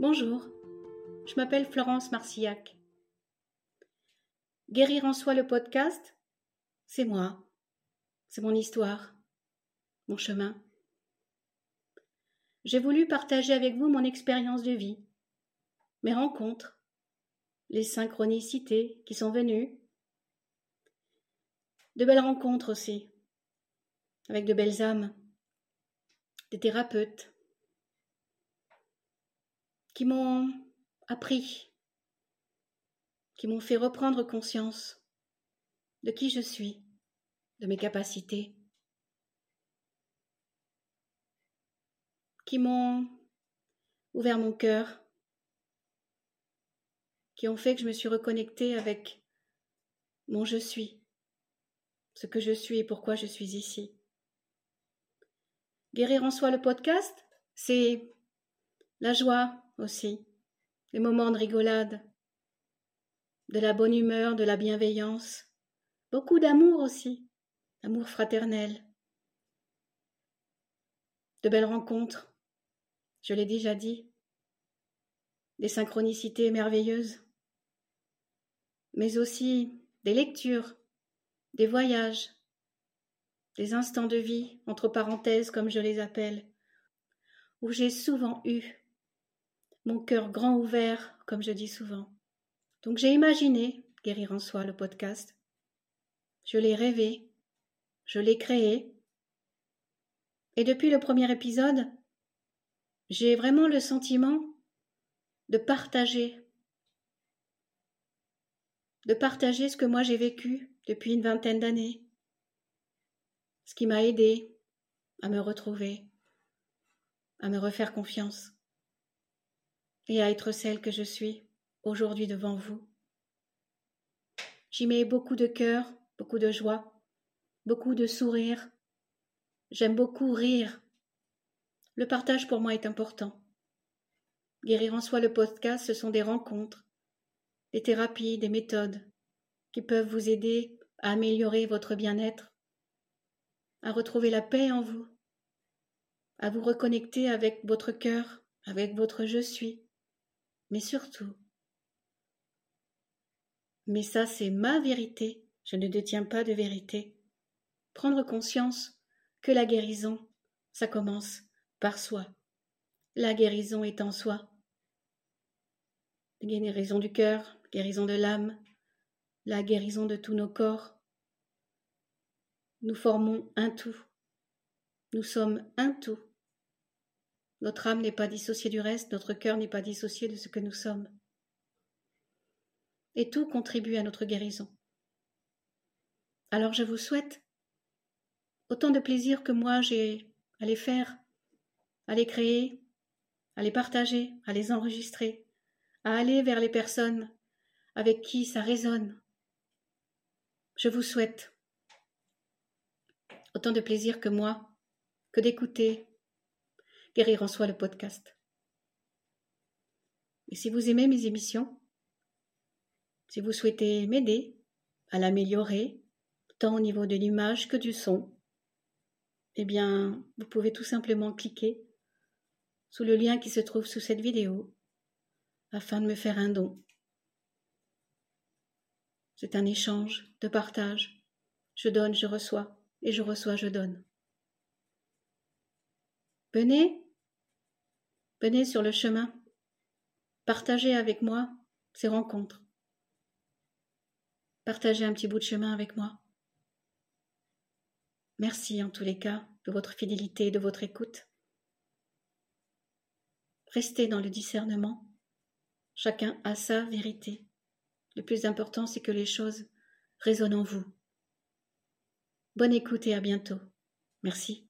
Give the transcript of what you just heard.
Bonjour, je m'appelle Florence Marcillac. Guérir en soi le podcast, c'est moi, c'est mon histoire, mon chemin. J'ai voulu partager avec vous mon expérience de vie, mes rencontres, les synchronicités qui sont venues, de belles rencontres aussi, avec de belles âmes, des thérapeutes, qui m'ont appris, qui m'ont fait reprendre conscience de qui je suis, de mes capacités, qui m'ont ouvert mon cœur, qui ont fait que je me suis reconnectée avec mon je suis, ce que je suis et pourquoi je suis ici. Guérir en soi le podcast, c'est la joie aussi, les moments de rigolade, de la bonne humeur, de la bienveillance, beaucoup d'amour aussi, amour fraternel, de belles rencontres, je l'ai déjà dit, des synchronicités merveilleuses, mais aussi des lectures, des voyages, des instants de vie, entre parenthèses comme je les appelle, où j'ai souvent eu mon cœur grand ouvert, comme je dis souvent. Donc j'ai imaginé Guérir en soi le podcast. Je l'ai rêvé, je l'ai créé. Et depuis le premier épisode, j'ai vraiment le sentiment de partager, de partager ce que moi j'ai vécu depuis une vingtaine d'années, ce qui m'a aidé à me retrouver, à me refaire confiance et à être celle que je suis aujourd'hui devant vous. J'y mets beaucoup de cœur, beaucoup de joie, beaucoup de sourire. J'aime beaucoup rire. Le partage pour moi est important. Guérir en soi le podcast, ce sont des rencontres, des thérapies, des méthodes qui peuvent vous aider à améliorer votre bien-être, à retrouver la paix en vous, à vous reconnecter avec votre cœur, avec votre je suis, mais surtout, mais ça c'est ma vérité, je ne détiens pas de vérité, prendre conscience que la guérison, ça commence par soi. La guérison est en soi. Guérison du cœur, guérison de l'âme, la guérison de tous nos corps. Nous formons un tout. Nous sommes un tout. Notre âme n'est pas dissociée du reste, notre cœur n'est pas dissocié de ce que nous sommes. Et tout contribue à notre guérison. Alors je vous souhaite autant de plaisir que moi j'ai à les faire, à les créer, à les partager, à les enregistrer, à aller vers les personnes avec qui ça résonne. Je vous souhaite autant de plaisir que moi que d'écouter, Guérir en soi le podcast. Et si vous aimez mes émissions, si vous souhaitez m'aider à l'améliorer, tant au niveau de l'image que du son, eh bien, vous pouvez tout simplement cliquer sous le lien qui se trouve sous cette vidéo afin de me faire un don. C'est un échange de partage. Je donne, je reçois, et je reçois, je donne. Venez, venez sur le chemin, partagez avec moi ces rencontres. Partagez un petit bout de chemin avec moi. Merci en tous les cas de votre fidélité et de votre écoute. Restez dans le discernement. Chacun a sa vérité. Le plus important, c'est que les choses résonnent en vous. Bonne écoute et à bientôt. Merci.